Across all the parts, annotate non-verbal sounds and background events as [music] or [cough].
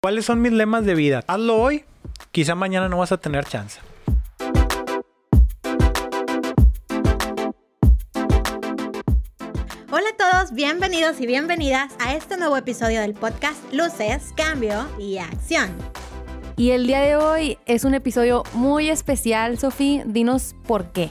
¿Cuáles son mis lemas de vida? Hazlo hoy, quizá mañana no vas a tener chance. Hola a todos, bienvenidos y bienvenidas a este nuevo episodio del podcast Luces, Cambio y Acción. Y el día de hoy es un episodio muy especial, Sofía. Dinos por qué.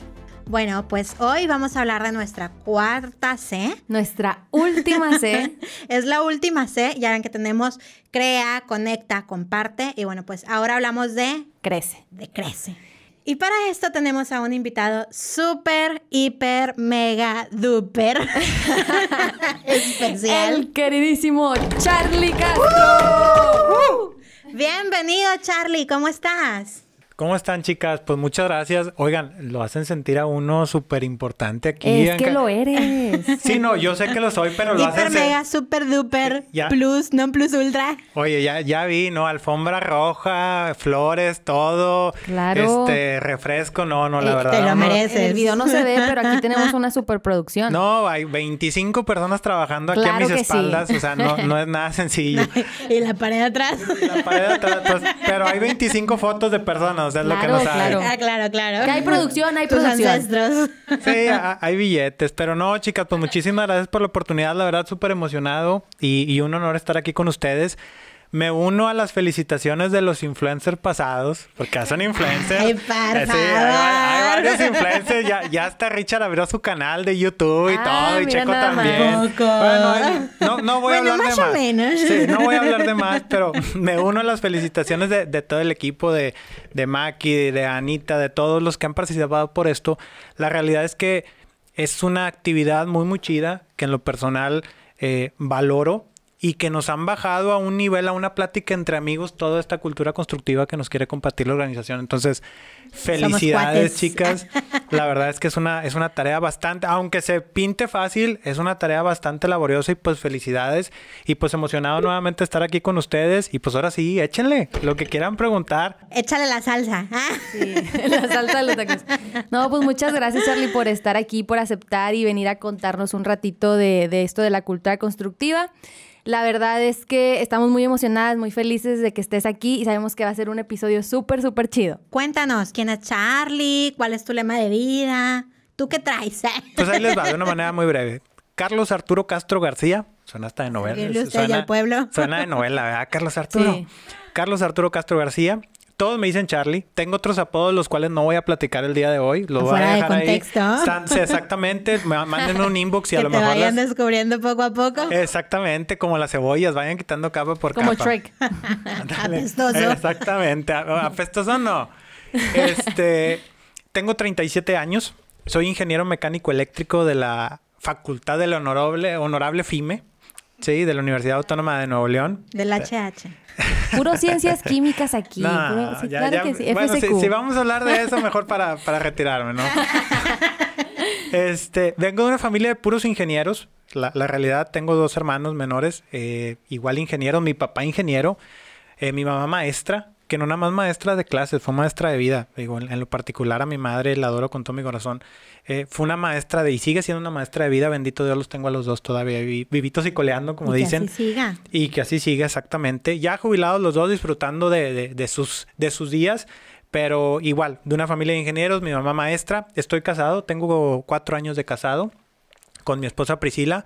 Bueno, pues hoy vamos a hablar de nuestra cuarta C. Nuestra última C. [laughs] es la última C, ya ven que tenemos crea, conecta, comparte. Y bueno, pues ahora hablamos de crece. De crece. Y para esto tenemos a un invitado súper, hiper, mega, duper [laughs] especial. El queridísimo Charlie Castro. ¡Uh! Bienvenido, Charlie, ¿cómo estás? ¿Cómo están, chicas? Pues muchas gracias. Oigan, lo hacen sentir a uno súper importante aquí. Es que lo eres. [laughs] Sí, no, yo sé que lo soy, pero lo hacen... Hiper, mega, super duper, plus, non plus ultra. Oye, ya, ya vi, ¿no? Alfombra roja, flores, todo. Claro. Este, refresco, no, no, la verdad. Te lo mereces. el video no se ve, pero aquí [laughs] tenemos una superproducción. No, hay 25 personas trabajando aquí a mis espaldas. O sea, no, no es nada [laughs] sencillo. y la pared atrás. La pared atrás. Pues, pero hay 25 fotos de personas es lo que no Claro. Ah, claro, claro. Que hay producción, hay [laughs] producción. Sí, [laughs] hay billetes, pero no, chicas, pues muchísimas gracias por la oportunidad, la verdad, súper emocionado y, y un honor estar aquí con ustedes. Me uno a las felicitaciones de los influencers pasados, porque son influencers. Ay, eh, sí, hay, varios influencers. Ya, ya hasta Richard abrió su canal de YouTube y ah, todo, y Checo también. Bueno, no, no voy a hablar de más. Menos. Sí, no voy a hablar de más, pero [laughs] me uno a las felicitaciones de, de todo el equipo de, de Maki, de Anita, de todos los que han participado por esto. La realidad es que es una actividad muy, muy chida que en lo personal eh, valoro y que nos han bajado a un nivel, a una plática entre amigos, toda esta cultura constructiva que nos quiere compartir la organización. Entonces, felicidades, chicas. [laughs] La verdad es que es una, es una tarea bastante, aunque se pinte fácil, es una tarea bastante laboriosa y pues felicidades. Y pues emocionado nuevamente estar aquí con ustedes. Y pues ahora sí, échenle lo que quieran preguntar. Échale la salsa. ¿ah? Sí, [laughs] la salsa de los tacos. No, pues muchas gracias, Charlie, por estar aquí, por aceptar y venir a contarnos un ratito de, de esto de la cultura constructiva. La verdad es que estamos muy emocionadas, muy felices de que estés aquí y sabemos que va a ser un episodio súper, súper chido. Cuéntanos, ¿quién es Charlie? ¿Cuál es tu lema de vida? ¿Tú qué traes? [laughs] Pues ahí les va, de una manera muy breve. Carlos Arturo Castro García, suena hasta de novela. Suena, pueblo? suena de novela, ¿verdad? Carlos Arturo. Carlos Arturo Castro García, todos me dicen Charlie. Tengo otros apodos los cuales no voy a platicar el día de hoy. Los voy a dejar de contexto. ahí. exactamente. [laughs] Mándenme un inbox y a lo te mejor. vayan descubriendo poco a poco. Exactamente, como las cebollas, vayan quitando capa por como capa. Como Shrek. [laughs] Apestoso. Exactamente. Apestoso no. Este. Tengo 37 años. Soy ingeniero mecánico eléctrico de la Facultad de la Honorable, Honorable FIME. Sí, de la Universidad Autónoma de Nuevo León. Del HH. [laughs] Puro ciencias [laughs] químicas aquí. claro que sí. Bueno, si, vamos a hablar de eso, mejor para, retirarme, ¿no? [laughs] este, vengo de una familia de puros ingenieros. La, realidad, tengo dos hermanos menores, eh, igual ingenieros. Mi papá ingeniero, eh, mi mamá maestra, que no nada más maestra de clases, fue maestra de vida. Digo, en, lo particular a mi madre la adoro con todo mi corazón. Eh, fue una maestra de, y sigue siendo una maestra de vida, bendito Dios, los tengo a los dos todavía, vivitos y coleando, como y dicen. Que así siga. Y que así siga, exactamente. Ya jubilados los dos, disfrutando de, de, sus, de sus días, pero igual, de una familia de ingenieros, mi mamá maestra, estoy casado, tengo cuatro años de casado con mi esposa Priscila.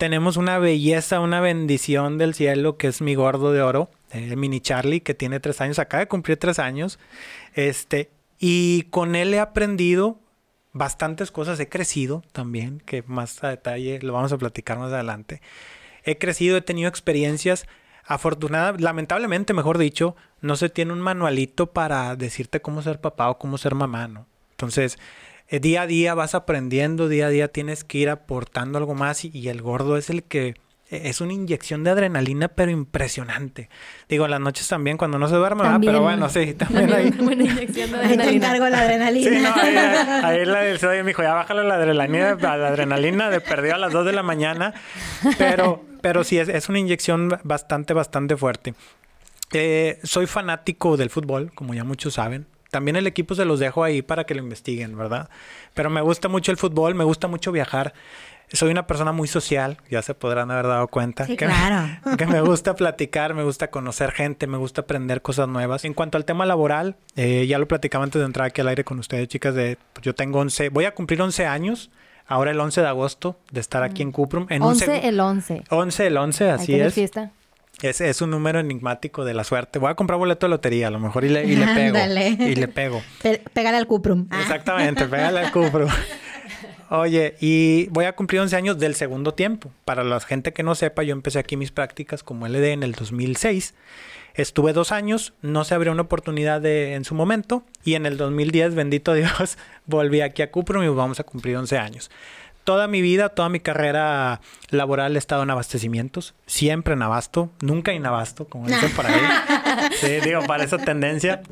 Tenemos una belleza, una bendición del cielo que es mi gordo de oro el mini Charlie, que tiene tres años, acaba de cumplir tres años. Este, y con él he aprendido bastantes cosas, he crecido también, que más a detalle lo vamos a platicar más adelante. He crecido, he tenido experiencias. Afortunada, lamentablemente, mejor dicho, no se tiene un manualito para decirte cómo ser papá o cómo ser mamá, ¿no? Entonces, eh, día a día vas aprendiendo, día a día tienes que ir aportando algo más y el gordo es el que es una inyección de adrenalina, pero impresionante. Digo, en las noches también cuando no se duerme, pero bueno, sí, también, hay. Una inyección de adrenalina. Ahí te encargo la adrenalina. Sí, no, ahí, ahí la del me dijo, ya bájale la adrenalina, la adrenalina de perdió a las 2 de la mañana. Pero, pero sí, es, es una inyección bastante, bastante fuerte. Eh, soy fanático del fútbol, como ya muchos saben. También el equipo se los dejo ahí para que lo investiguen, ¿verdad? Pero me gusta mucho el fútbol, me gusta mucho viajar. Soy una persona muy social, ya se podrán haber dado cuenta. Sí, que, claro. [laughs] que me [laughs] gusta platicar, me gusta conocer gente, me gusta aprender cosas nuevas. En cuanto al tema laboral, eh, ya lo platicaba antes de entrar aquí al aire con ustedes, chicas, de pues, yo tengo 11, voy a cumplir 11 años, ahora el 11 de agosto, de estar aquí en Cuprum. En un 11 seg- el 11. 11 el 11, Hay así que es. fiesta. Es. Es un número enigmático de la suerte. Voy a comprar boleto de lotería, a lo mejor, y le, y le [laughs] pego. Y le pego. [laughs] Pe- pégale al cuprum. Ah. Exactamente, pégale al cupro. [laughs] Oye, y voy a cumplir 11 años del segundo tiempo. Para la gente que no sepa, yo empecé aquí mis prácticas como LD en el 2006. Estuve dos años, no se abrió una oportunidad de, en su momento. Y en el 2010, bendito Dios, volví aquí a Cuprum y vamos a cumplir 11 años. Toda mi vida, toda mi carrera laboral he estado en abastecimientos. Siempre en abasto, nunca en abasto, como dicen por ahí. [laughs] Sí, digo, para esa tendencia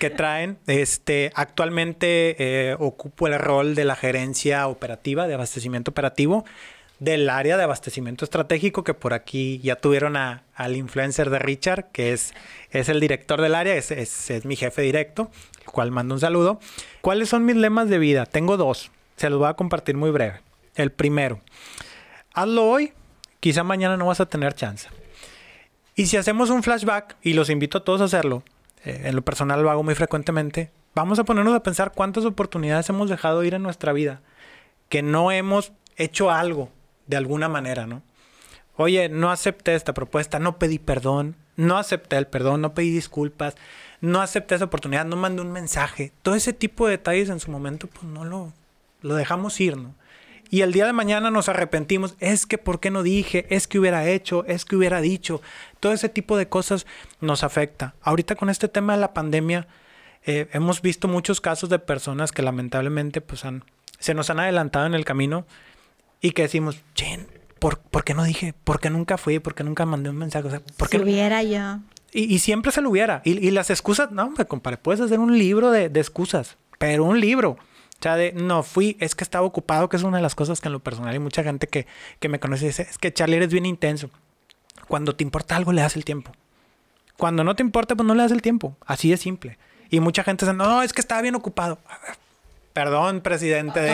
que traen. Este, actualmente eh, ocupo el rol de la gerencia operativa de abastecimiento operativo del área de abastecimiento estratégico, que por aquí ya tuvieron a- al influencer de Richard, que es, es el director del área, es, es- es mi jefe directo, el cual mando un saludo. ¿Cuáles son mis lemas de vida? Tengo dos, se los voy a compartir muy breve. El primero, hazlo hoy, quizá mañana no vas a tener chance. Y si hacemos un flashback, y los invito a todos a hacerlo, eh, en lo personal lo hago muy frecuentemente, vamos a ponernos a pensar cuántas oportunidades hemos dejado ir en nuestra vida que no hemos hecho algo de alguna manera, ¿no? Oye, no acepté esta propuesta, no pedí perdón, no acepté el perdón, no pedí disculpas, no acepté esa oportunidad, no mandé un mensaje. Todo ese tipo de detalles en su momento, pues no lo, lo dejamos ir, ¿no? Y el día de mañana nos arrepentimos, es que por qué no dije, es que hubiera hecho, es que hubiera dicho. Todo ese tipo de cosas nos afecta. Ahorita con este tema de la pandemia, eh, hemos visto muchos casos de personas que lamentablemente pues han, se nos han adelantado en el camino y que decimos, ¿por, por qué no dije? ¿Por qué nunca fui? ¿Por qué nunca mandé un mensaje? O sea, ¿por Si qué no? hubiera yo. Y, y siempre se lo hubiera. Y, y las excusas, no, hombre, compadre, puedes hacer un libro de, de excusas, pero un libro. O sea, de no fui, es que estaba ocupado, que es una de las cosas que en lo personal hay mucha gente que, que me conoce dice, es que Charlie eres bien intenso. Cuando te importa algo, le das el tiempo. Cuando no te importa, pues no le das el tiempo. Así de simple. Y mucha gente dice, no, es que estaba bien ocupado. Perdón, presidente de-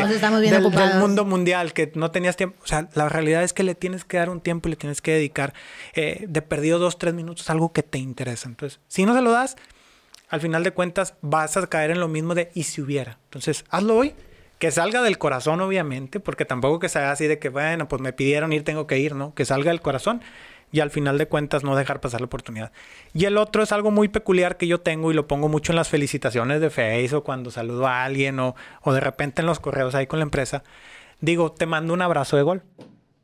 del, del mundo mundial, que no tenías tiempo. O sea, la realidad es que le tienes que dar un tiempo y le tienes que dedicar eh, de perdido dos, tres minutos a algo que te interesa. Entonces, si no se lo das, al final de cuentas vas a caer en lo mismo de y si hubiera. Entonces, hazlo hoy, que salga del corazón, obviamente, porque tampoco que sea así de que, bueno, pues me pidieron ir, tengo que ir, ¿no? Que salga del corazón y al final de cuentas no dejar pasar la oportunidad. Y el otro es algo muy peculiar que yo tengo y lo pongo mucho en las felicitaciones de Face o cuando saludo a alguien o, o de repente en los correos ahí con la empresa. Digo, te mando un abrazo de gol.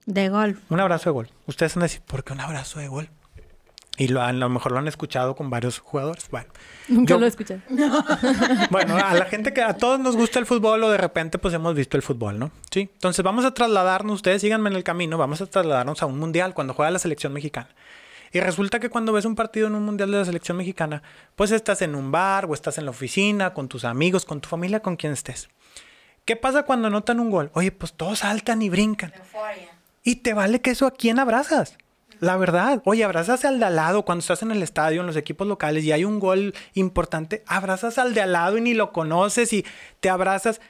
De golf. Un abrazo de gol. Ustedes van a decir, ¿por qué un abrazo de gol? Y lo, a lo mejor lo han escuchado con varios jugadores. Bueno, Nunca Yo- lo escuché. [laughs] bueno, a la gente que a todos nos gusta el fútbol o de repente pues hemos visto el fútbol, ¿no? Sí. Entonces vamos a trasladarnos, ustedes síganme en el camino, vamos a trasladarnos a un mundial cuando juega la selección mexicana. Y resulta que cuando ves un partido en un mundial de la selección mexicana, pues estás en un bar o estás en la oficina con tus amigos, con tu familia, con quien estés. ¿Qué pasa cuando anotan un gol? Oye, pues todos saltan y brincan. Y te vale que eso a quién abrazas. La verdad, oye, abrazas al de al lado cuando estás en el estadio, en los equipos locales y hay un gol importante, abrazas al de al lado y ni lo conoces y te abrazas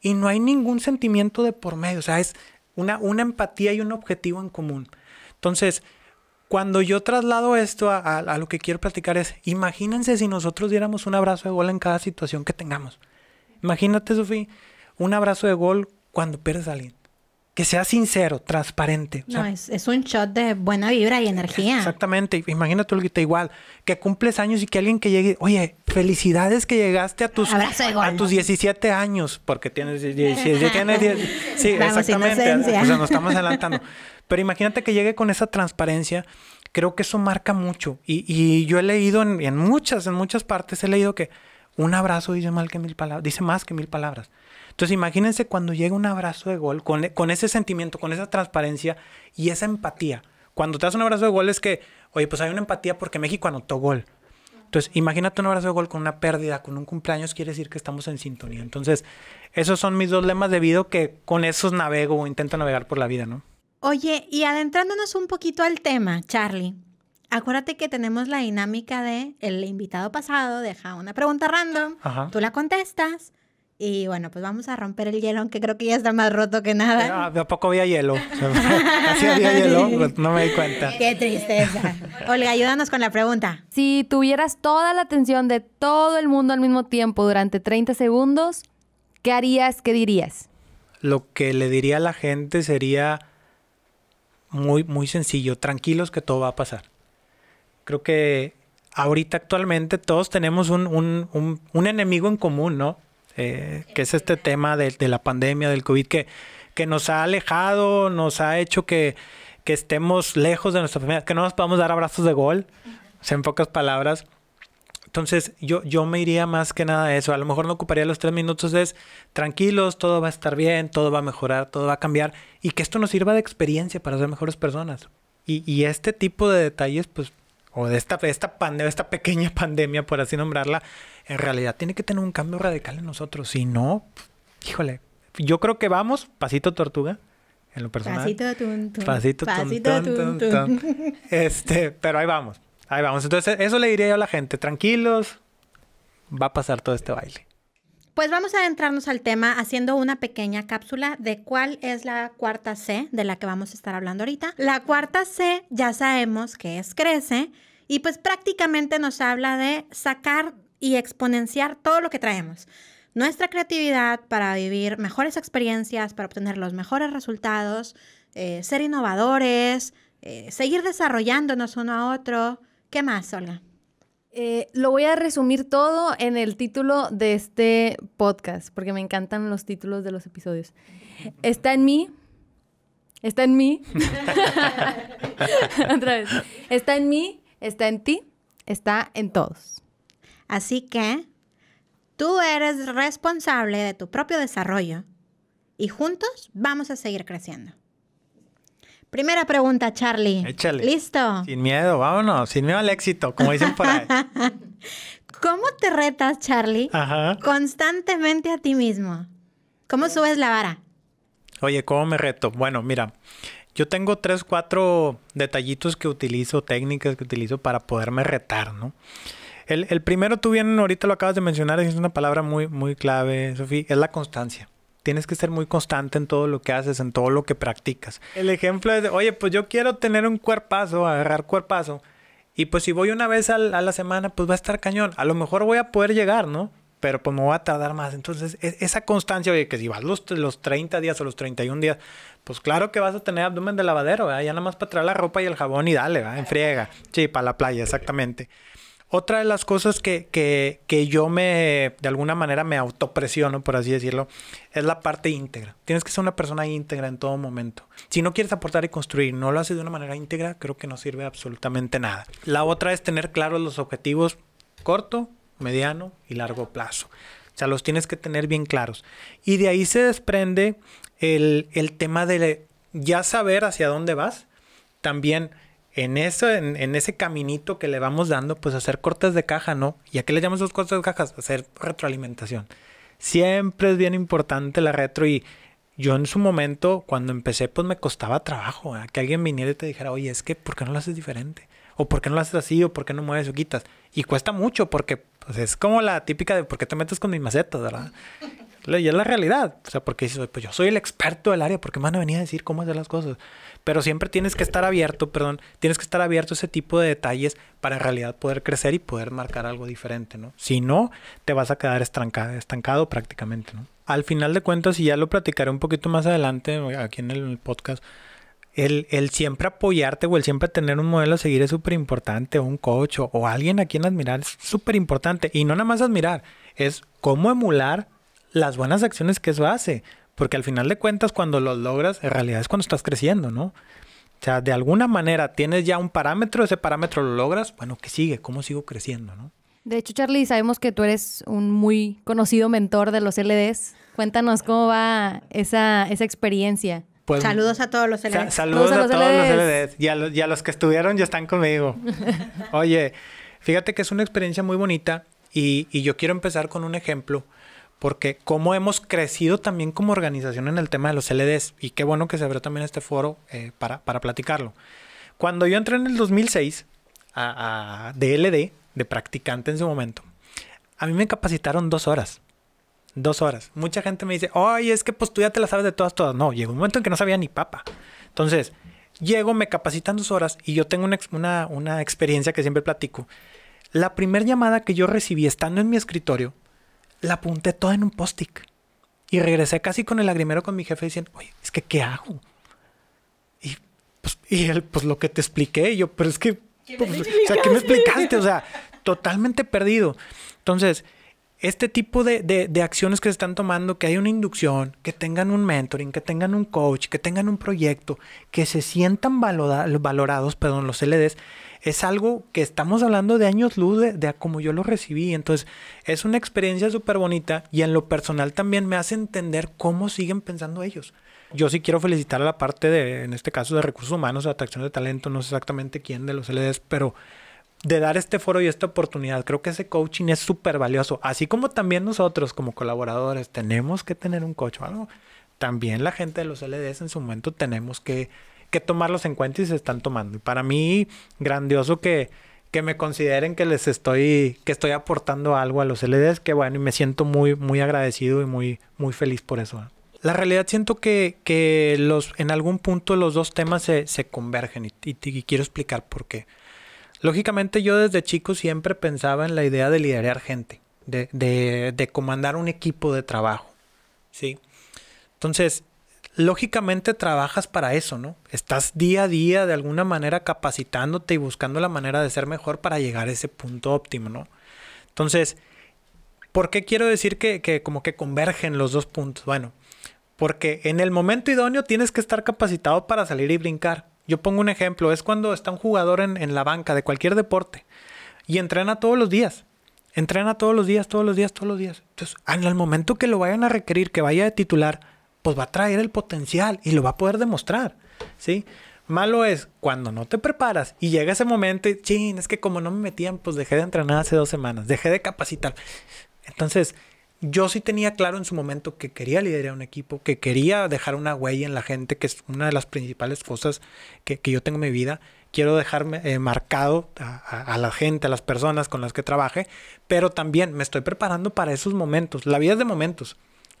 y no hay ningún sentimiento de por medio, o sea, es una, una empatía y un objetivo en común. Entonces, cuando yo traslado esto a, lo que quiero platicar es, imagínense si nosotros diéramos un abrazo de gol en cada situación que tengamos. Imagínate, Sofía, un abrazo de gol cuando pierdes a alguien. Que sea sincero, transparente. O sea, No, es, es un shot de buena vibra y energía. Exactamente. Imagínate Olguita, igual. Que cumples años y que alguien que llegue, oye, felicidades que llegaste a tus, a tus 17 años, porque tienes 17, tienes 10. Sí, exactamente. O sea, nos estamos adelantando. Pero imagínate que llegue con esa transparencia. Creo que eso marca mucho. Y, y yo he leído en, en muchas, en muchas partes, he leído que un abrazo dice mal que mil palabras, dice más que mil palabras. Entonces imagínense cuando llega un abrazo de gol con, con ese sentimiento, con esa transparencia y esa empatía. Cuando te das un abrazo de gol es que, oye, pues hay una empatía porque México anotó gol. Entonces, imagínate un abrazo de gol con una pérdida, con un cumpleaños, quiere decir que estamos en sintonía. Entonces, esos son mis dos lemas de vida que con esos navego o intento navegar por la vida, ¿no? Oye, y adentrándonos un poquito al tema, Charlie, acuérdate que tenemos la dinámica de el invitado pasado deja una pregunta random, Ajá. tú la contestas Y bueno, pues vamos a romper el hielo, aunque creo que ya está más roto que nada. ¿A poco había hielo? [laughs] Así había hielo, pues no me di cuenta. Qué tristeza. Olga, ayúdanos con la pregunta. Si tuvieras toda la atención de todo el mundo al mismo tiempo durante 30 segundos, ¿qué harías? ¿Qué dirías? Lo que le diría a la gente sería muy, muy sencillo. Tranquilos que todo va a pasar. Creo que ahorita actualmente todos tenemos un, un, un enemigo en común, ¿no? Eh, que es este tema de, la pandemia, del COVID, que, que nos ha alejado, nos ha hecho que, que estemos lejos de nuestra familia, que no nos podamos dar abrazos de gol, en pocas palabras. Entonces, yo, yo me iría más que nada a eso. A lo mejor no ocuparía los tres minutos, es tranquilos, todo va a estar bien, todo va a mejorar, todo va a cambiar, y que esto nos sirva de experiencia para ser mejores personas. Y, y este tipo de detalles, pues, o de esta, esta pandemia, esta pequeña [laughs] pandemia, por así nombrarla, en realidad tiene que tener un cambio radical en nosotros. Si no, híjole, yo creo que vamos, pasito tortuga, en lo personal. Pasito tum, Pasito, pasito tum, Este, pero ahí vamos, ahí vamos. Entonces, eso le diría yo a la gente, tranquilos, va a pasar todo este baile. Pues vamos a adentrarnos al tema haciendo una pequeña cápsula de cuál es la cuarta C de la que vamos a estar hablando ahorita. La cuarta C ya sabemos que es crece y pues prácticamente nos habla de sacar y exponenciar todo lo que traemos. Nuestra creatividad para vivir mejores experiencias, para obtener los mejores resultados, eh, ser innovadores, eh, seguir desarrollándonos uno a otro. ¿Qué más, Olga? Eh, lo voy a resumir todo en el título de este podcast, porque me encantan los títulos de los episodios. Está en mí. Está en mí. [laughs] Otra vez. Está en mí, está en ti, está en todos. Así que tú eres responsable de tu propio desarrollo y juntos vamos a seguir creciendo. Primera pregunta, Charlie. Échale. ¿Listo? Sin miedo, vámonos. Sin miedo al éxito, como dicen por ahí. [laughs] ¿Cómo te retas, Charlie, constantemente a ti mismo? ¿Cómo subes la vara? Oye, ¿cómo me reto? Bueno, mira, yo tengo tres, cuatro detallitos que utilizo, técnicas que utilizo para poderme retar, ¿no? El, primero, tú bien ahorita lo acabas de mencionar, es una palabra muy, muy clave, Sofía, es la constancia. Tienes que ser muy constante en todo lo que haces, en todo lo que practicas. El ejemplo es, de, oye, pues yo quiero tener un cuerpazo, agarrar cuerpazo. Y pues si voy una vez a la semana, pues va a estar cañón. A lo mejor voy a poder llegar, ¿no? Pero pues me voy a tardar más. Entonces, e, esa constancia, oye, que si vas los, los 30 días o los 31 días, pues claro que vas a tener abdomen de lavadero, ¿verdad? Ya nada más para traer la ropa y el jabón y dale, ¿verdad? En friega. Sí, para la playa, exactamente. Otra de las cosas que, que, que, yo me, de alguna manera, me autopresiono, por así decirlo, es la parte íntegra. Tienes que ser una persona íntegra en todo momento. Si no quieres aportar y construir, no lo haces de una manera íntegra, creo que no sirve absolutamente nada. La otra es tener claros los objetivos corto, mediano y largo plazo. O sea, los tienes que tener bien claros. Y de ahí se desprende el, el tema de ya saber hacia dónde vas. También en, eso, en, ese caminito que le vamos dando, pues hacer cortes de caja, ¿no? ¿Y a qué le llamamos esos cortes de cajas? Hacer retroalimentación. Siempre es bien importante la retro y yo en su momento, cuando empecé, pues me costaba trabajo, que alguien viniera y te dijera, oye, es que, ¿por qué no lo haces diferente? O ¿por qué no lo haces así? O ¿por qué no mueves o quitas? Y cuesta mucho porque pues, es como la típica de ¿por qué te metes con mis macetas, verdad? Y es la realidad. O sea, porque dices, pues yo soy el experto del área, porque me van a venir a decir cómo hacer las cosas. Pero siempre tienes que estar abierto, perdón, tienes que estar abierto a ese tipo de detalles para en realidad poder crecer y poder marcar algo diferente, ¿no? Si no, te vas a quedar estancado, estancado prácticamente, ¿no? Al final de cuentas, y ya lo platicaré un poquito más adelante aquí en el podcast, el, el, siempre apoyarte o el siempre tener un modelo a seguir es súper importante, o un coach o, o, alguien a quien admirar es súper importante. Y no nada más admirar, es cómo emular las buenas acciones que eso hace. Porque al final de cuentas, cuando los logras, en realidad es cuando estás creciendo, ¿no? O sea, de alguna manera tienes ya un parámetro, ese parámetro lo logras, bueno, ¿qué sigue? ¿Cómo sigo creciendo, no? De hecho, Charlie, sabemos que tú eres un muy conocido mentor de los LDs. Cuéntanos cómo va esa, esa experiencia. Pues, saludos a todos los LDs. saludos, a, todos los LDs. Y a los, y a los que estuvieron ya están conmigo. [laughs] Oye, fíjate que es una experiencia muy bonita y, y yo quiero empezar con un ejemplo porque cómo hemos crecido también como organización en el tema de los LDs, y qué bueno que se abrió también este foro eh, para, para, platicarlo. Cuando yo entré en el 2006 a, a DLD, de practicante en su momento, a mí me capacitaron dos horas. Dos horas. Mucha gente me dice, oye, es que pues tú ya te la sabes de todas, todas. No, llegó un momento en que no sabía ni papa. Entonces, llego, me capacitan dos horas y yo tengo una, una, una experiencia que siempre platico. La primera llamada que yo recibí estando en mi escritorio, la apunté toda en un post-it. Y regresé casi con el lagrimero con mi jefe diciendo, oye, es que ¿qué hago? Y, pues, y él, pues lo que te expliqué, yo, pero es que, pues, o sea, ¿qué me explicaste? O sea, totalmente perdido. Entonces, este tipo de, de, acciones que se están tomando, que hay una inducción, que tengan un mentoring, que tengan un coach, que tengan un proyecto, que se sientan valora, valorados, perdón, los LDs, es algo que estamos hablando de años luz de, de como yo lo recibí. Entonces, es una experiencia súper bonita y en lo personal también me hace entender cómo siguen pensando ellos. Yo sí quiero felicitar a la parte de, en este caso, de recursos humanos, de atracción de talento, no sé exactamente quién de los LDs, pero de dar este foro y esta oportunidad. Creo que ese coaching es súper valioso. Así como también nosotros como colaboradores tenemos que tener un coach o algo, también la gente de los LDs en su momento tenemos que que tomarlos en cuenta y se están tomando. Y para mí, grandioso que, que me consideren que les estoy, que estoy aportando algo a los LDs, que bueno, y me siento muy, muy agradecido y muy, muy feliz por eso. La realidad siento que, que los, en algún punto los dos temas se, se convergen y, quiero explicar por qué. Lógicamente yo desde chico siempre pensaba en la idea de liderar gente, de, de, de comandar un equipo de trabajo, ¿sí? Entonces, lógicamente trabajas para eso, ¿no? Estás día a día de alguna manera capacitándote y buscando la manera de ser mejor para llegar a ese punto óptimo, ¿no? Entonces, ¿por qué quiero decir que, que como que convergen los dos puntos? Bueno, porque en el momento idóneo tienes que estar capacitado para salir y brincar. Yo pongo un ejemplo, es cuando está un jugador en, la banca de cualquier deporte y entrena todos los días. Entrena todos los días, todos los días, todos los días. Entonces, en el momento que lo vayan a requerir, que vaya de titular, pues va a traer el potencial y lo va a poder demostrar, ¿sí? Malo es cuando no te preparas y llega ese momento y, chin, es que como no me metían, pues dejé de entrenar hace dos semanas, dejé de capacitar. Entonces, yo sí tenía claro en su momento que quería liderar un equipo, que quería dejar una huella en la gente, que es una de las principales cosas que, que yo tengo en mi vida. Quiero dejarme eh, marcado a, a, a, la gente, a las personas con las que trabaje, pero también me estoy preparando para esos momentos. La vida es de momentos.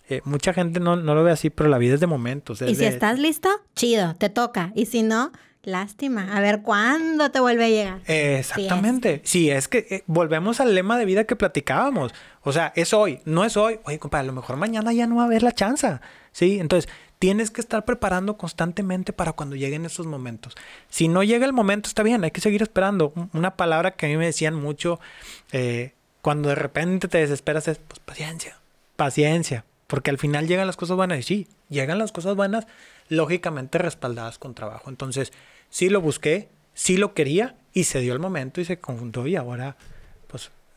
Eh, mucha gente no, no, lo ve así, pero la vida es de momentos. Es y si de... estás listo, chido, te toca. Y si no, lástima. A ver cuándo te vuelve a llegar. Eh, exactamente. Sí, es, sí, es que eh, volvemos al lema de vida que platicábamos. O sea, es hoy, no es hoy. Oye, compadre, a lo mejor mañana ya no va a haber la chance. Sí, entonces tienes que estar preparando constantemente para cuando lleguen esos momentos. Si no llega el momento, está bien, hay que seguir esperando. Una palabra que a mí me decían mucho eh, cuando de repente te desesperas es pues, paciencia, paciencia, porque al final llegan las cosas buenas y sí, llegan las cosas buenas, lógicamente respaldadas con trabajo. Entonces, sí lo busqué, sí lo quería y se dio el momento y se conjuntó y ahora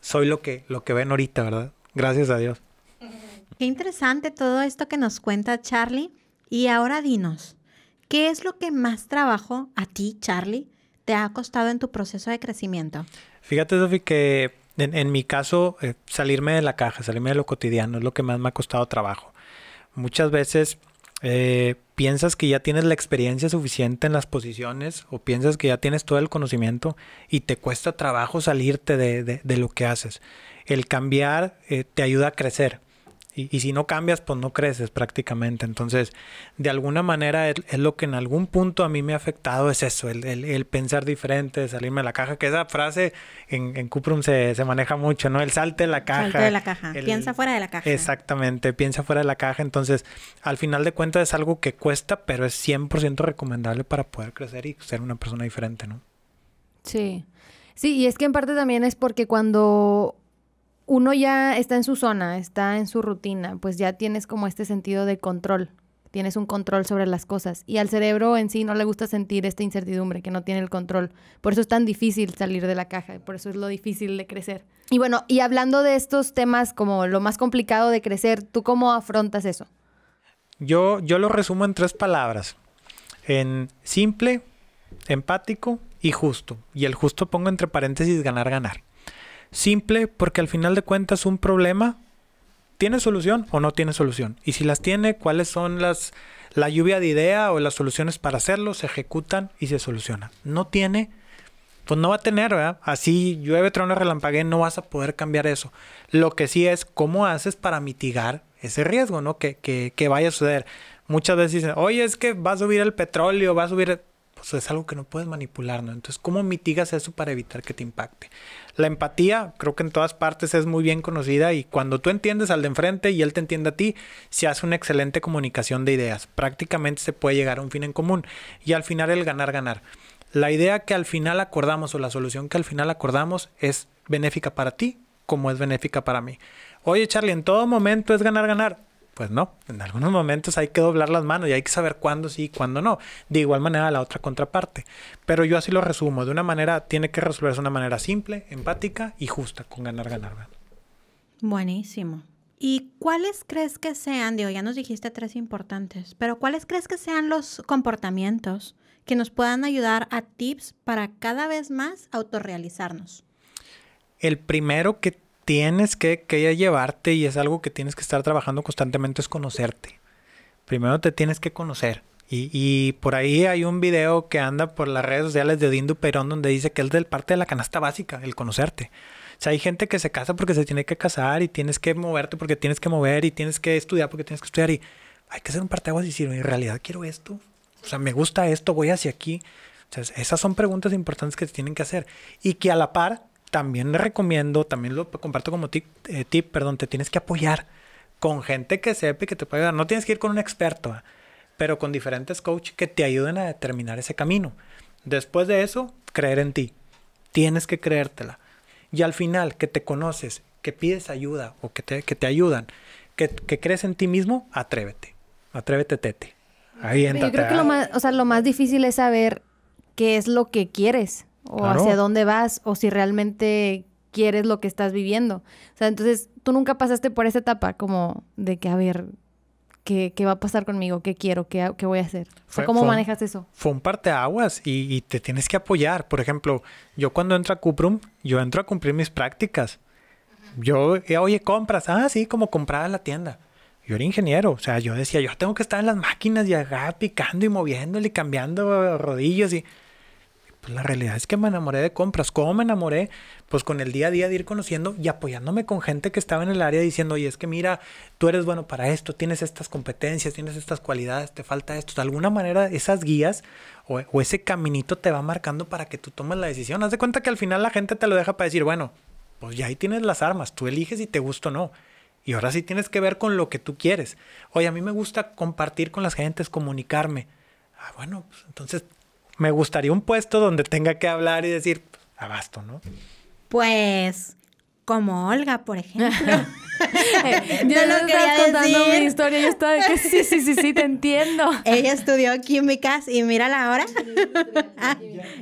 soy lo que, lo que ven ahorita, ¿verdad? Gracias a Dios. Qué interesante todo esto que nos cuenta Charlie. Y ahora dinos, ¿qué es lo que más trabajo a ti, Charlie, te ha costado en tu proceso de crecimiento? Fíjate, Sofi, que en, en, mi caso, eh, salirme de la caja, salirme de lo cotidiano es lo que más me ha costado trabajo. Muchas veces eh, piensas que ya tienes la experiencia suficiente en las posiciones o piensas que ya tienes todo el conocimiento y te cuesta trabajo salirte de, de, de lo que haces. El cambiar eh, te ayuda a crecer. Y, y, si no cambias, pues no creces prácticamente. Entonces, de alguna manera, es, es, lo que en algún punto a mí me ha afectado, es eso, el, el, el pensar diferente, salirme de la caja, que esa frase en, en Cuprum se, se, maneja mucho, ¿no? El salte de la caja. Salte de la caja, piensa fuera de la caja. Exactamente, piensa fuera de la caja. Entonces, al final de cuentas es algo que cuesta, pero es 100% recomendable para poder crecer y ser una persona diferente, ¿no? Sí. Sí, y es que en parte también es porque cuando uno ya está en su zona, está en su rutina, pues ya tienes como este sentido de control, tienes un control sobre las cosas y al cerebro en sí no le gusta sentir esta incertidumbre, que no tiene el control. Por eso es tan difícil salir de la caja, por eso es lo difícil de crecer. Y bueno, y hablando de estos temas como lo más complicado de crecer, ¿tú cómo afrontas eso? Yo, yo lo resumo en tres palabras, en simple, empático y justo. Y el justo pongo entre paréntesis ganar, ganar. Simple porque al final de cuentas un problema tiene solución o no tiene solución. Y si las tiene, cuáles son las la lluvia de idea o las soluciones para hacerlo, se ejecutan y se solucionan. No tiene, pues no va a tener, ¿verdad? Así llueve, trueno, relampague, no vas a poder cambiar eso. Lo que sí es cómo haces para mitigar ese riesgo, ¿no? Que, que, que vaya a suceder. Muchas veces dicen, oye, es que va a subir el petróleo, va a subir... Pues es algo que no puedes manipular, ¿no? Entonces, ¿cómo mitigas eso para evitar que te impacte? La empatía, creo que en todas partes es muy bien conocida y cuando tú entiendes al de enfrente y él te entiende a ti, se hace una excelente comunicación de ideas. Prácticamente se puede llegar a un fin en común y al final el ganar, ganar. La idea que al final acordamos o la solución que al final acordamos es benéfica para ti como es benéfica para mí. Oye, Charlie, en todo momento es ganar, ganar. Pues no, en algunos momentos hay que doblar las manos y hay que saber cuándo sí y cuándo no. De igual manera la otra contraparte. Pero yo así lo resumo. De una manera, tiene que resolverse de una manera simple, empática y justa, con ganar, ganar. ganar. Buenísimo. ¿Y cuáles crees que sean, digo, ya nos dijiste tres importantes, pero cuáles crees que sean los comportamientos que nos puedan ayudar a tips para cada vez más autorrealizarnos? El primero que tienes que, que llevarte y es algo que tienes que estar trabajando constantemente es conocerte. Primero te tienes que conocer. Y, y, por ahí hay un video que anda por las redes sociales de Dindu Perón donde dice que es del parte de la canasta básica, el conocerte. O sea, hay gente que se casa porque se tiene que casar y tienes que moverte porque tienes que mover y tienes que estudiar porque tienes que estudiar y hay que hacer un parteaguas y decir, en realidad quiero esto. O sea, me gusta esto, voy hacia aquí. O sea, esas son preguntas importantes que se tienen que hacer y que a la par también le recomiendo, también lo comparto como tip, eh, tip, perdón, te tienes que apoyar con gente que sepa y que te pueda ayudar. No tienes que ir con un experto, ¿eh? pero con diferentes coaches que te ayuden a determinar ese camino. Después de eso, creer en ti. Tienes que creértela. Y al final, que te conoces, que pides ayuda o que te, que te ayudan, que, que crees en ti mismo, atrévete. Atrévete, tete. Ahí entra. Yo creo que lo más, o sea, lo más difícil es saber qué es lo que quieres o Claro. hacia dónde vas o si realmente quieres lo que estás viviendo. O sea, entonces tú nunca pasaste por esa etapa como de que, a ver, ¿qué, qué va a pasar conmigo? ¿Qué quiero? ¿Qué, qué voy a hacer? O sea, ¿Cómo fue manejas eso? fue un parteaguas y, y te tienes que apoyar. Por ejemplo, yo cuando entro a Cuprum, yo entro a cumplir mis prácticas. Yo, eh, oye, compras. Ah, sí, como compraba en la tienda. Yo era ingeniero, o sea, yo decía, yo tengo que estar en las máquinas y acá picando y moviéndole y cambiando rodillos y... Pues la realidad es que me enamoré de compras. ¿Cómo me enamoré? Pues con el día a día de ir conociendo y apoyándome con gente que estaba en el área diciendo, oye, es que mira, tú eres bueno para esto, tienes estas competencias, tienes estas cualidades, te falta esto. De alguna manera, esas guías o, o ese caminito te va marcando para que tú tomes la decisión. Haz de cuenta que al final la gente te lo deja para decir, bueno, pues ya ahí tienes las armas, tú eliges si te gusta o no. Y ahora sí tienes que ver con lo que tú quieres. Oye, a mí me gusta compartir con las gentes, comunicarme. Ah, bueno, pues entonces me gustaría un puesto donde tenga que hablar y decir, abasto, ¿no? Pues, como Olga, por ejemplo. [laughs] yo No lo quería contando decir. mi historia, yo estaba de que sí, sí, sí, sí, te entiendo. [laughs] Ella estudió químicas y mírala ahora. Ah,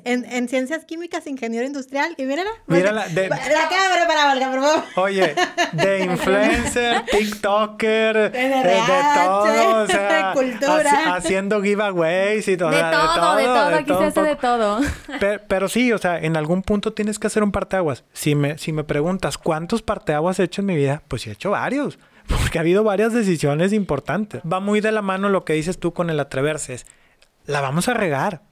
en, en ciencias químicas, ingeniero industrial. Y mírala. Mírala, de- La cámara para Olga, por favor. Oye, de [laughs] influencer, TikToker, eh, de, RH, todo, o sea, cultura. haci- haciendo giveaways y todo. De o sea, todo, de todo, aquí todo se hace de todo. Pe- Pero, sí, o sea, en algún punto tienes que hacer un parteaguas. Si me, si me preguntas cuántos parteaguas he hecho en mi vida, pues sí he hecho varios. [laughs] Porque ha habido varias decisiones importantes. Va muy de la mano lo que dices tú con el atreverse. Es, la vamos a regar.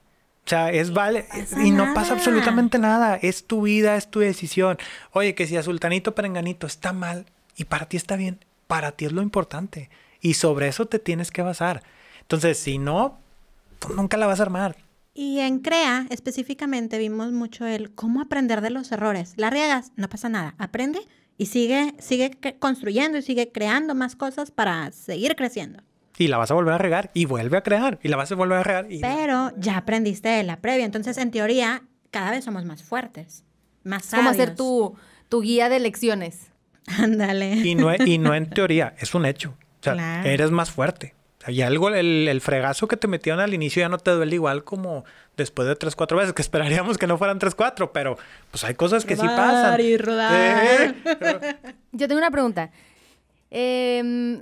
O sea, es vale. Y no nada. pasa absolutamente nada. Es tu vida, es tu decisión. Oye, que si a Sultanito Perenganito está mal y para ti está bien, para ti es lo importante. Y sobre eso te tienes que basar. Entonces, si no, tú nunca la vas a armar. Y en CREA, específicamente, vimos mucho el cómo aprender de los errores. La riegas, no pasa nada. Aprende y sigue, sigue construyendo y sigue creando más cosas para seguir creciendo. y la vas a volver a regar y vuelve a crear y la vas a volver a regar y Pero ya aprendiste de la previa. Entonces, en teoría, cada vez somos más fuertes. Más Es como hacer sabios. tu, tu guía de lecciones. Ándale. y no, e- y no en [laughs] teoría, es un hecho. O sea, Claro. eres más fuerte. Y algo, el, el fregazo que te metieron al inicio ya no te duele igual como después de tres, cuatro veces, que [laughs] esperaríamos que no fueran tres, cuatro, pero pues hay cosas que sí Rodar pasan. y rodar. [laughs] Eh, Yo tengo una pregunta. Em,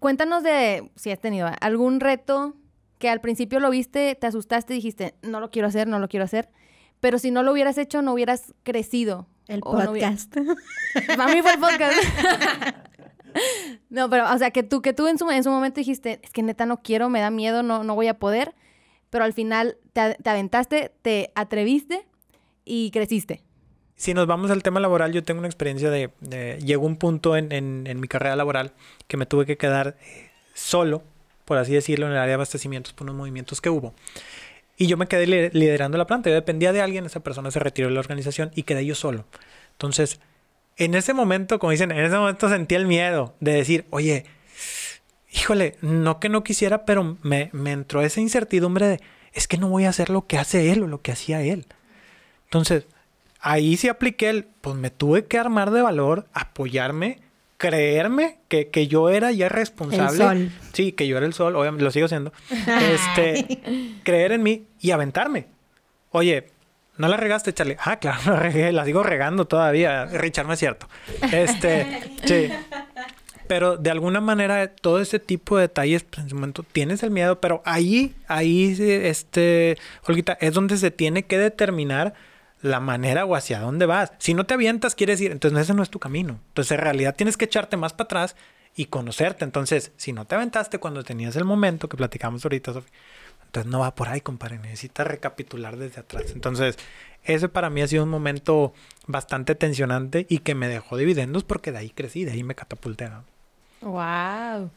cuéntanos de, si has tenido algún reto que al principio lo viste, te asustaste y dijiste, no lo quiero hacer, no lo quiero hacer. Pero si no lo hubieras hecho, no hubieras crecido. El O no hubiera- podcast. [laughs] Para mí fue el podcast. No, pero, o sea, que tú, que tú en su, en su momento dijiste, es que neta no quiero, me da miedo, no, no voy a poder. Pero al final te, aventaste, te atreviste y creciste. Si nos vamos al tema laboral, yo tengo una experiencia de... de llegó un punto en, en, en, mi carrera laboral que me tuve que quedar eh, solo, por así decirlo, en el área de abastecimientos por unos movimientos que hubo. Y yo me quedé liderando la planta. Yo dependía de alguien, esa persona se retiró de la organización y quedé yo solo. Entonces, en ese momento, como dicen, en ese momento sentí el miedo de decir, oye, híjole, no que no quisiera, pero me, me entró esa incertidumbre de, es que no voy a hacer lo que hace él o lo que hacía él. Entonces, ahí sí apliqué el, pues me tuve que armar de valor, apoyarme, creerme que, que yo era ya responsable. El sol. Sí, que yo era el sol, obviamente lo sigo siendo. [laughs] este, creer en mí y aventarme. Oye, ¿no la regaste, Charlie? Ah, claro, [laughs] la regué, la sigo regando todavía. Richard, no es cierto. Este, [laughs] sí. Pero de alguna manera, todo ese tipo de detalles, pues, en su momento tienes el miedo, pero ahí, ahí, este, Olguita, es donde se tiene que determinar la manera o hacia dónde vas. Si no te avientas, quiere decir, entonces ese no es tu camino. Entonces, en realidad tienes que echarte más para atrás y conocerte. Entonces, si no te aventaste cuando tenías el momento que platicamos ahorita, Sofía, entonces no va por ahí, compadre. Necesitas recapitular desde atrás. Entonces, ese para mí ha sido un momento bastante tensionante y que me dejó dividendos porque de ahí crecí, de ahí me catapulté. ¿no? Wow.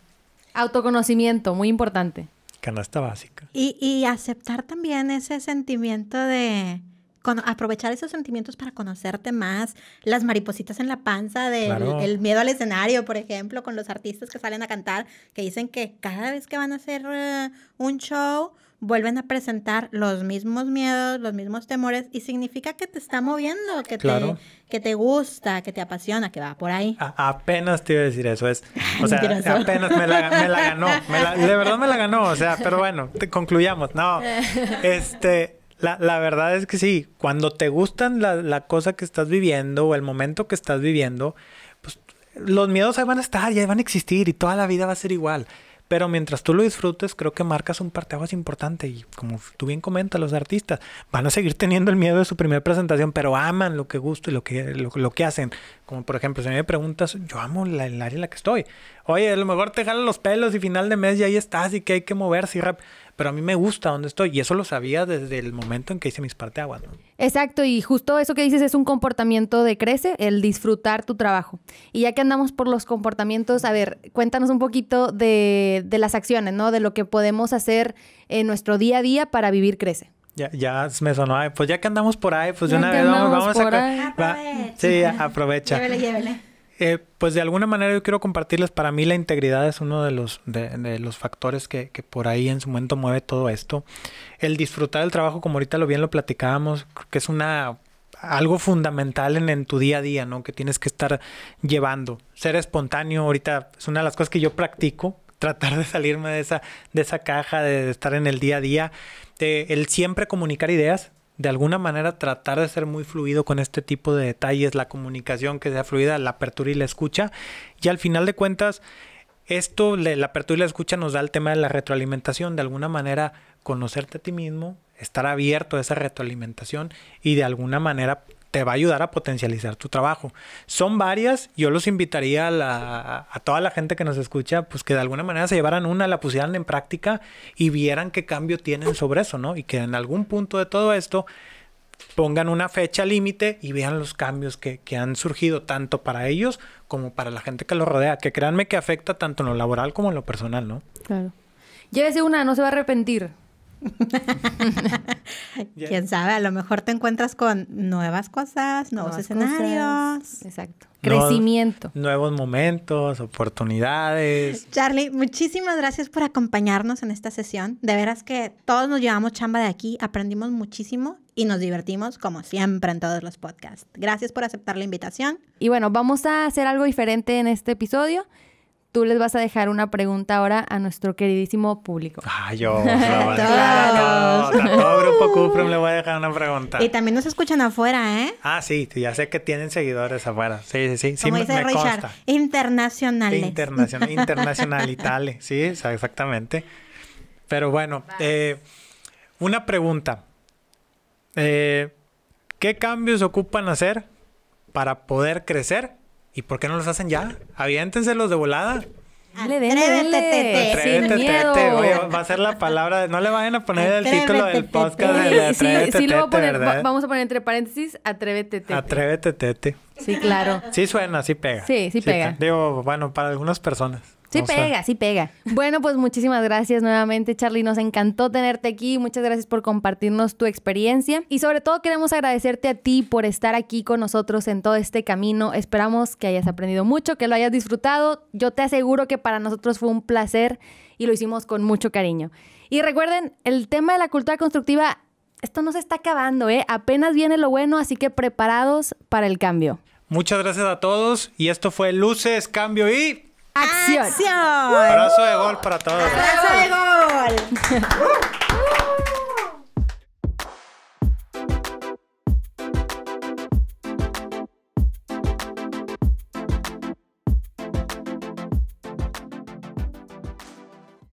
Autoconocimiento, muy importante. Canasta básica. Y, y aceptar también ese sentimiento de con, aprovechar esos sentimientos para conocerte más, las maripositas en la panza, del Claro. el miedo al escenario, por ejemplo, con los artistas que salen a cantar, que dicen que cada vez que van a hacer eh, un show, vuelven a presentar los mismos miedos, los mismos temores, y significa que te está moviendo, que, Claro. te, que te gusta, que te apasiona, que va por ahí. A- apenas te iba a decir eso. Es, [laughs] o sea, Mentiroso. apenas me la, me la ganó. me la- de verdad me la ganó. O sea, pero bueno, te- concluyamos. No, [laughs] este, la, la verdad es que sí, cuando te gustan la, la cosa que estás viviendo o el momento que estás viviendo, pues los miedos ahí van a estar, ya van a existir y toda la vida va a ser igual. Pero mientras tú lo disfrutes, creo que marcas un parteaguas importante. Y como tú bien comentas, los artistas van a seguir teniendo el miedo de su primera presentación, pero aman lo que gusta y lo que, lo, lo que hacen. Como por ejemplo, si me preguntas, yo amo la, el área en la que estoy. Oye, a lo mejor te jalan los pelos y final de mes ya ahí estás y que hay que moverse y rap. Pero a mí me gusta donde estoy. Y eso lo sabía desde el momento en que hice mis parteaguas. ¿no? Exacto, y justo eso que dices es un comportamiento de crece, el disfrutar tu trabajo. Y ya que andamos por los comportamientos, a ver, cuéntanos un poquito de, de las acciones, ¿no? De lo que podemos hacer en nuestro día a día para vivir crece. Ya, ya me sonó. Pues ya que andamos por ahí, pues de Ya una vez vamos, vamos a por sacar. ahí. va- Aprovecha. sí, aprovecha. Llévele, llévele. Eh, pues de alguna manera yo quiero compartirles, para mí la integridad es uno de los, de, los factores que, que por ahí en su momento mueve todo esto. El disfrutar del trabajo, como ahorita lo bien lo platicábamos, que es una algo fundamental en, en tu día a día, ¿no? Que tienes que estar llevando. Ser espontáneo, ahorita es una de las cosas que yo practico, [laughs] tratar de salirme de esa, de esa caja, de, de estar en el día a día, de el siempre comunicar ideas, de alguna manera tratar de ser muy fluido con este tipo de detalles, la comunicación que sea fluida, la apertura y la escucha. Y al final de cuentas, esto, la apertura y la escucha nos da el tema de la retroalimentación, de alguna manera conocerte a ti mismo, estar abierto a esa retroalimentación y de alguna manera te va a ayudar a potencializar tu trabajo. Son varias, yo los invitaría a, la- a toda la gente que nos escucha, pues que de alguna manera se llevaran una, la pusieran en práctica y vieran qué cambio tienen sobre eso, ¿no? Y que en algún punto de todo esto pongan una fecha límite y vean los cambios que, que han surgido tanto para ellos como para la gente que los rodea, que créanme que afecta tanto en lo laboral como en lo personal, ¿no? Claro. Llévese una, no se va a arrepentir. [laughs] Quién sabe, a lo mejor te encuentras con nuevas cosas, nuevos Nuevas escenarios. cosas. Exacto. Crecimiento. Nuevos momentos, oportunidades. Charlie, muchísimas gracias por acompañarnos en esta sesión. De veras que todos nos llevamos chamba de aquí, aprendimos muchísimo y nos divertimos como siempre en todos los podcasts. Gracias por aceptar la invitación. Y bueno, vamos a hacer algo diferente en este episodio. Tú les vas a dejar una pregunta ahora a nuestro queridísimo público. Ah, yo. no, claro, Todos. a todo grupo [laughs] Cuprum le voy a dejar una pregunta. Y también nos escuchan afuera, ¿eh? Ah, sí, sí, ya sé que tienen seguidores afuera. Sí, sí, sí. Sí, Como me, dice me Richard, consta. internacionales. Internacional, [laughs] internacional y tal. Sí, exactamente. Pero bueno, eh, una pregunta. Eh, ¿Qué cambios ocupan hacer para poder crecer? ¿Y por qué no los hacen ya? Aviéntenselos de volada. Dale, dale, Atrévete. Atrévete, Sin miedo. tete. Oye, va a ser la palabra. No le vayan a poner el Atrévete, título del tete. podcast de Sí, sí, Atrévete, sí lo voy a tete, poner, vamos a poner entre paréntesis, atrévete. tete. Atrévete, tete. Sí, claro. Sí suena, sí pega. Sí, sí pega. te- Digo, bueno, para algunas personas. Sí pega, sí pega. Bueno, pues muchísimas gracias nuevamente, Charlie. Nos encantó tenerte aquí. Muchas gracias por compartirnos tu experiencia. Y sobre todo queremos agradecerte a ti por estar aquí con nosotros en todo este camino. Esperamos que hayas aprendido mucho, que lo hayas disfrutado. Yo te aseguro que para nosotros fue un placer y lo hicimos con mucho cariño. Y recuerden, el tema de la cultura constructiva, esto no se está acabando, ¿eh? Apenas viene lo bueno, así que preparados para el cambio. Muchas gracias a todos. Y esto fue Luces, Cambio y ¡Acción! ¡Acción! abrazo de gol para todos. ¡Abrazo de gol! [laughs]